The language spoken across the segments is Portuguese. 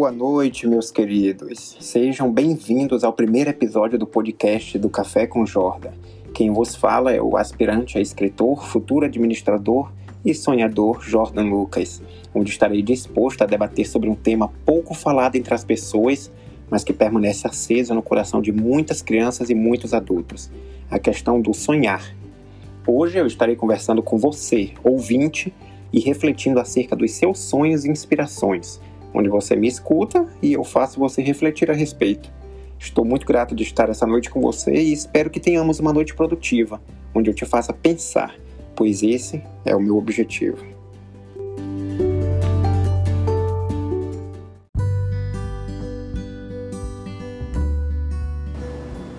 Boa noite, meus queridos. Sejam bem-vindos ao primeiro episódio do podcast do Café com Jordan. Quem vos fala é o aspirante a escritor, futuro administrador e sonhador Jordan Lucas, onde estarei disposto a debater sobre um tema pouco falado entre as pessoas, mas que permanece aceso no coração de muitas crianças e muitos adultos: a questão do sonhar. Hoje eu estarei conversando com você, ouvinte, e refletindo acerca dos seus sonhos e inspirações, onde você me escuta e eu faço você refletir a respeito. Estou muito grato de estar essa noite com você e espero que tenhamos uma noite produtiva, onde eu te faça pensar, pois esse é o meu objetivo.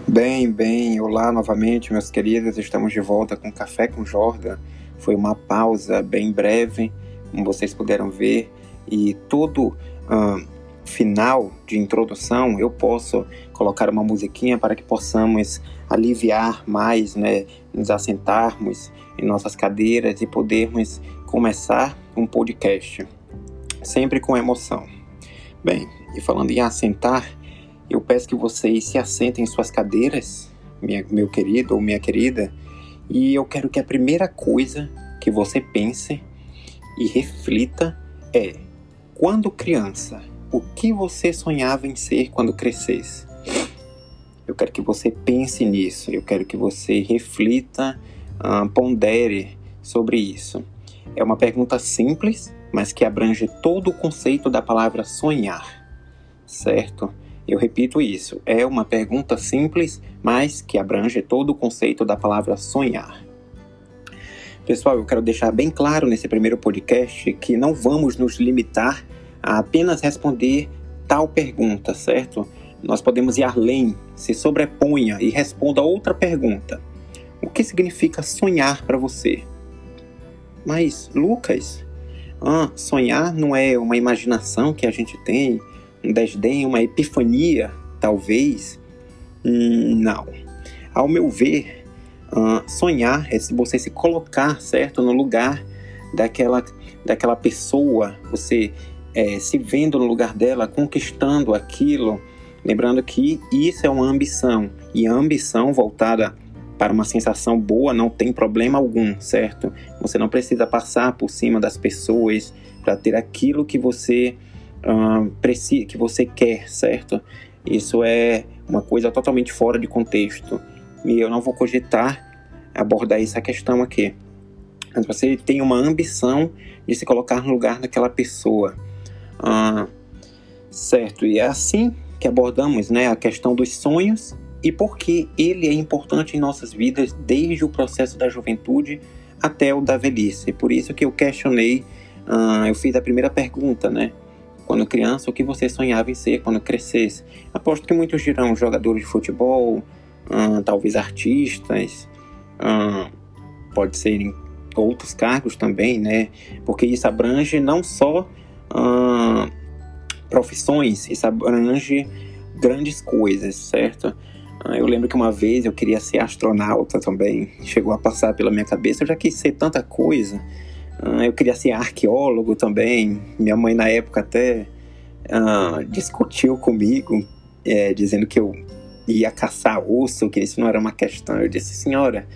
Bem, bem, olá novamente, meus queridos. Estamos de volta com Café com Jordan. Foi uma pausa bem breve, como vocês puderam ver, e todo uh, final de introdução eu posso colocar uma musiquinha para que possamos aliviar mais, né, nos assentarmos em nossas cadeiras e podermos começar um podcast, sempre com emoção. Bem, e falando em assentar, eu peço que vocês se assentem em suas cadeiras, minha, meu querido ou minha querida, e eu quero que a primeira coisa que você pense e reflita é: quando criança, o que você sonhava em ser quando crescesse? Eu quero que você pense nisso, eu quero que você reflita, uh, pondere sobre isso. É uma pergunta simples, mas que abrange todo o conceito da palavra sonhar, certo? Eu repito isso, é uma pergunta simples, mas que abrange todo o conceito da palavra sonhar. Pessoal, eu quero deixar bem claro nesse primeiro podcast que não vamos nos limitar a apenas responder tal pergunta, certo? Nós podemos ir além, se sobreponha e responda outra pergunta. O que significa sonhar para você? Mas, Lucas, ah, sonhar não é uma imaginação que a gente tem, um desdém, uma epifania, talvez? Hum, não. Ao meu ver, uh, sonhar é você se colocar, certo, no lugar daquela, daquela pessoa, você é, se vendo no lugar dela, conquistando aquilo. Lembrando que isso é uma ambição, e a ambição voltada para uma sensação boa não tem problema algum, certo? Você não precisa passar por cima das pessoas para ter aquilo que você uh, que você quer, certo? Isso é uma coisa totalmente fora de contexto. E eu não vou cogitar abordar essa questão aqui. Mas você tem uma ambição de se colocar no lugar daquela pessoa. Uh, certo? E é assim que abordamos né, a questão dos sonhos e por que ele é importante em nossas vidas desde o processo da juventude até o da velhice. Por isso que eu questionei, uh, eu fiz a primeira pergunta, né? quando criança o que você sonhava em ser quando crescesse. Aposto que muitos dirão jogadores de futebol, hum, talvez artistas, hum, pode ser outros cargos também, né? Porque isso abrange não só hum, profissões, isso abrange grandes coisas, certo? Eu lembro que uma vez eu queria ser astronauta também, chegou a passar pela minha cabeça, eu já quis ser tanta coisa. Eu queria ser arqueólogo também. Minha mãe, na época, até discutiu comigo, é, dizendo que eu ia caçar osso, que isso não era uma questão. Eu disse, senhora,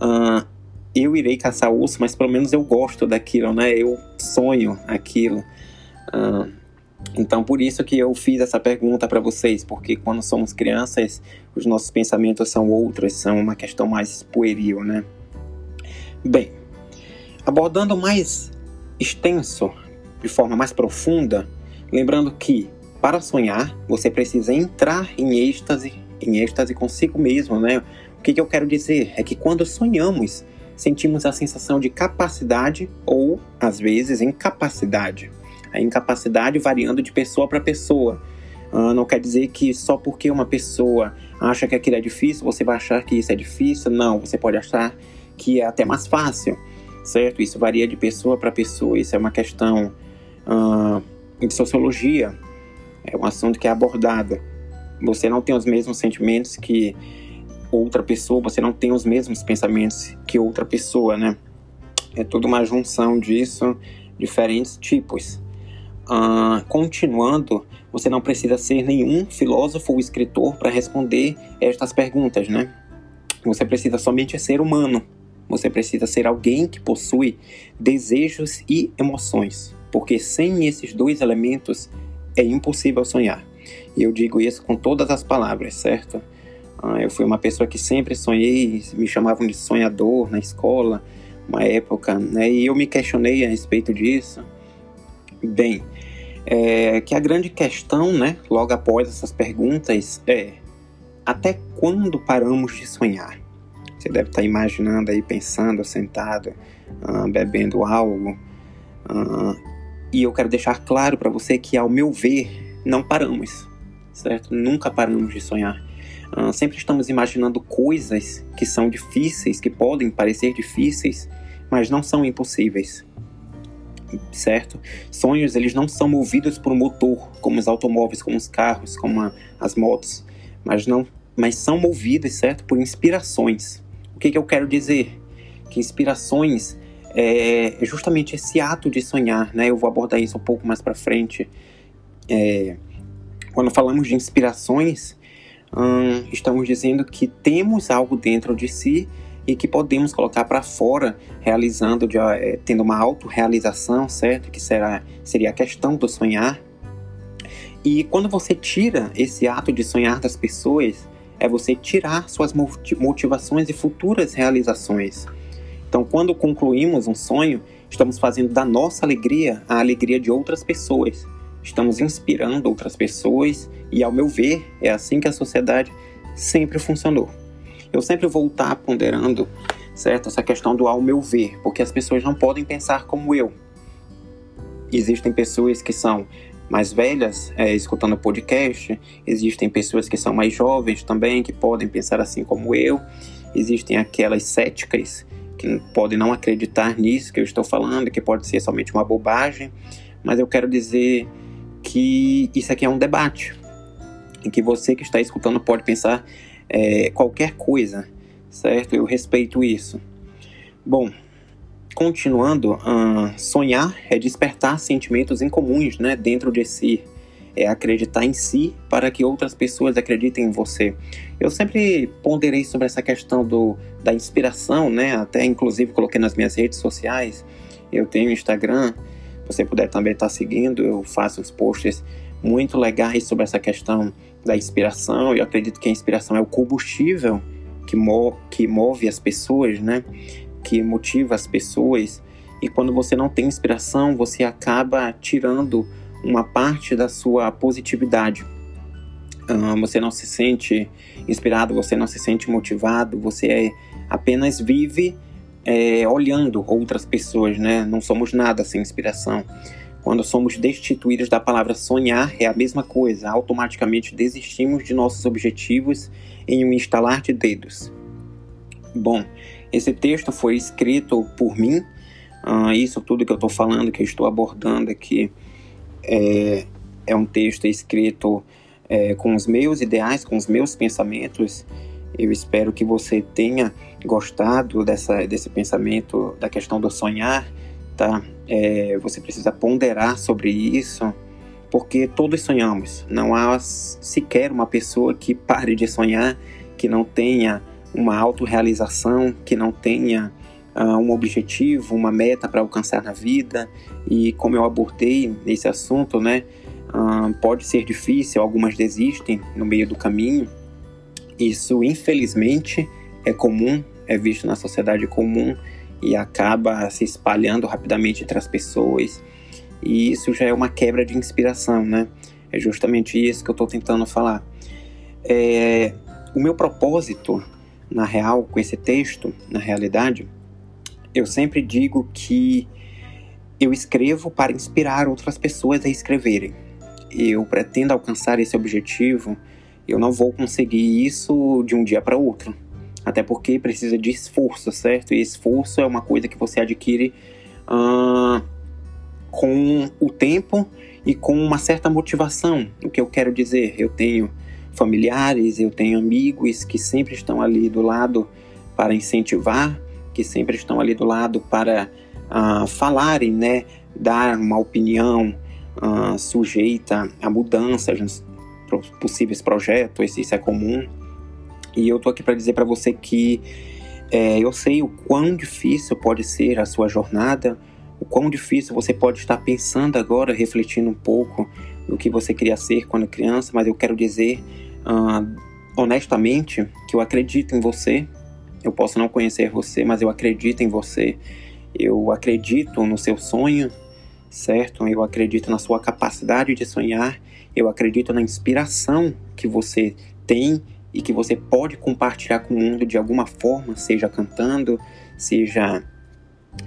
uh, eu irei caçar osso, mas pelo menos eu gosto daquilo, né? Eu sonho aquilo. então, por isso que eu fiz essa pergunta para vocês, porque quando somos crianças, os nossos pensamentos são outros, são uma questão mais pueril, né? Bem, abordando mais extenso, de forma mais profunda, lembrando que para sonhar você precisa entrar em êxtase, em êxtase consigo mesmo, né? O que, que eu quero dizer é que quando sonhamos, sentimos a sensação de capacidade ou, às vezes, incapacidade. A incapacidade variando de pessoa para pessoa. Uh, não quer dizer que só porque uma pessoa acha que aquilo é difícil, você vai achar que isso é difícil. Não, você pode achar que é até mais fácil certo? Isso varia de pessoa para pessoa, isso é uma questão uh, de sociologia, é um assunto que é abordado. Você não tem os mesmos sentimentos que outra pessoa, você não tem os mesmos pensamentos que outra pessoa, né? É tudo uma junção disso, diferentes tipos. uh, continuando, você não precisa ser nenhum filósofo ou escritor para responder estas perguntas, né? Você precisa somente ser humano. Você precisa ser alguém que possui desejos e emoções, porque sem esses dois elementos é impossível sonhar. E eu digo isso com todas as palavras, certo? Ah, eu fui uma pessoa que sempre sonhei, me chamavam de sonhador na escola, uma época, né? E eu me questionei a respeito disso. Bem, é, que a grande questão, né, logo após essas perguntas, é até quando paramos de sonhar? Você deve estar imaginando aí, pensando, sentado, uh, bebendo algo. Uh, e eu quero deixar claro para você que, ao meu ver, não paramos, certo? Nunca paramos de sonhar. Uh, sempre estamos imaginando coisas que são difíceis, que podem parecer difíceis, mas não são impossíveis certo? Sonhos, eles não são movidos por um motor, como os automóveis, como os carros, como a, as motos, mas não, mas são movidos, certo? Por inspirações. O que, que eu quero dizer? Que inspirações é justamente esse ato de sonhar, né? Eu vou abordar isso um pouco mais para frente. É, quando falamos de inspirações, hum, estamos dizendo que temos algo dentro de si e que podemos colocar para fora, realizando, de, é, tendo uma autorrealização, certo? Que será, seria a questão do sonhar. E quando você tira esse ato de sonhar das pessoas, é você tirar suas motivações e futuras realizações. Então, quando concluímos um sonho, estamos fazendo da nossa alegria a alegria de outras pessoas. Estamos inspirando outras pessoas e, ao meu ver, é assim que a sociedade sempre funcionou eu sempre vou estar ponderando, certo? Essa questão do ao meu ver, porque as pessoas não podem pensar como eu. Existem pessoas que são mais velhas é, escutando podcast, existem pessoas que são mais jovens também, que podem pensar assim como eu, existem aquelas céticas que podem não acreditar nisso que eu estou falando, que pode ser somente uma bobagem, mas eu quero dizer que isso aqui é um debate, em que você que está escutando pode pensar é, qualquer coisa, certo? Eu respeito isso. Bom, continuando, uh, sonhar é despertar sentimentos incomuns né, dentro de si, é acreditar em si para que outras pessoas acreditem em você. Eu sempre ponderei sobre essa questão do, da inspiração, né? Até inclusive coloquei nas minhas redes sociais. Eu tenho Instagram, você puder também estar seguindo, eu faço uns posts muito legais sobre essa questão da inspiração. Eu acredito que a inspiração é o combustível que, mo que move as pessoas, né? Que motiva as pessoas. E quando você não tem inspiração, você acaba tirando uma parte da sua positividade. Uh, você não se sente inspirado, você não se sente motivado, você é, apenas vive é, olhando outras pessoas, né? Não somos nada sem inspiração. Quando somos destituídos da palavra sonhar, é a mesma coisa, automaticamente desistimos de nossos objetivos em um instalar de dedos. Bom, esse texto foi escrito por mim, uh, isso tudo que eu estou falando, que eu estou abordando aqui, é, é um texto escrito é, com os meus ideais, com os meus pensamentos. Eu espero que você tenha gostado dessa, desse pensamento, da questão do sonhar, tá? É, você precisa ponderar sobre isso, porque todos sonhamos. Não há sequer uma pessoa que pare de sonhar, que não tenha uma autorrealização, que não tenha uh, um objetivo, uma meta para alcançar na vida. E como eu abordei nesse assunto, né? Uh, pode ser difícil, algumas desistem no meio do caminho. Isso, infelizmente, é comum, é visto na sociedade comum e acaba se espalhando rapidamente entre as pessoas. E isso já é uma quebra de inspiração, né? É justamente isso que eu estou tentando falar. É, o meu propósito, na real, com esse texto, na realidade, eu sempre digo que eu escrevo para inspirar outras pessoas a escreverem. Eu pretendo alcançar esse objetivo, eu não vou conseguir isso de um dia para outro. Até porque precisa de esforço, certo? E esforço é uma coisa que você adquire uh, com o tempo e com uma certa motivação. O que eu quero dizer? Eu tenho familiares, eu tenho amigos que sempre estão ali do lado para incentivar, que sempre estão ali do lado para uh, falarem, né? Dar uma opinião, uh, sujeita a mudanças possíveis projetos, isso é comum. E eu tô aqui para dizer para você que é, eu sei o quão difícil pode ser a sua jornada, o quão difícil você pode estar pensando agora, refletindo um pouco do que você queria ser quando criança, mas eu quero dizer uh, honestamente que eu acredito em você. Eu posso não conhecer você, mas eu acredito em você. Eu acredito no seu sonho, certo? Eu acredito na sua capacidade de sonhar. Eu acredito na inspiração que você tem e que você pode compartilhar com o mundo de alguma forma, seja cantando, seja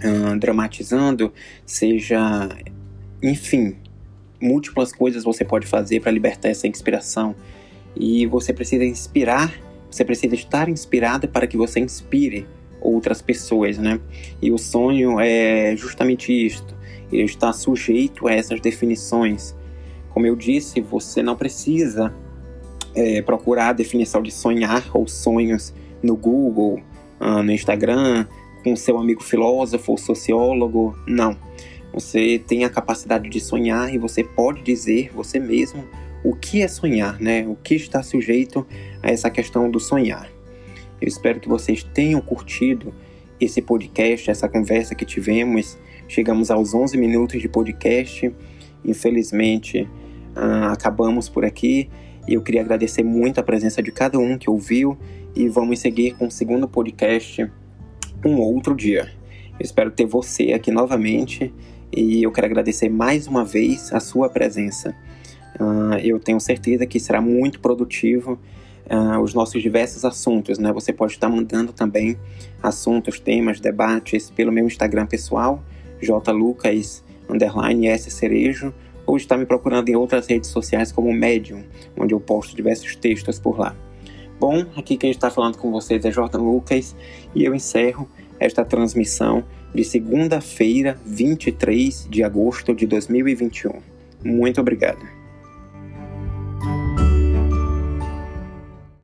uh, dramatizando, seja, enfim, múltiplas coisas você pode fazer para libertar essa inspiração. E você precisa inspirar, você precisa estar inspirada para que você inspire outras pessoas, né? E o sonho é justamente isto. Ele está sujeito a essas definições. Como eu disse, você não precisa é, procurar a definição de sonhar ou sonhos no Google, uh, no Instagram, com seu amigo filósofo ou sociólogo. Não. Você tem a capacidade de sonhar e você pode dizer você mesmo o que é sonhar, né? O que está sujeito a essa questão do sonhar. Eu espero que vocês tenham curtido esse podcast, essa conversa que tivemos. Chegamos aos 11 minutos de podcast. Infelizmente, uh, acabamos por aqui. Eu queria agradecer muito a presença de cada um que ouviu e vamos seguir com o segundo podcast um outro dia. Eu espero ter você aqui novamente e eu quero agradecer mais uma vez a sua presença. Uh, eu tenho certeza que será muito produtivo uh, os nossos diversos assuntos, né? Você pode estar mandando também assuntos, temas, debates pelo meu Instagram pessoal, jlucas, underline, S Cerejo, ou está me procurando em outras redes sociais como Medium, onde eu posto diversos textos por lá. Bom, aqui quem está falando com vocês é Jordan Lucas e eu encerro esta transmissão de segunda-feira, 23 de agosto de 2021. Muito obrigado.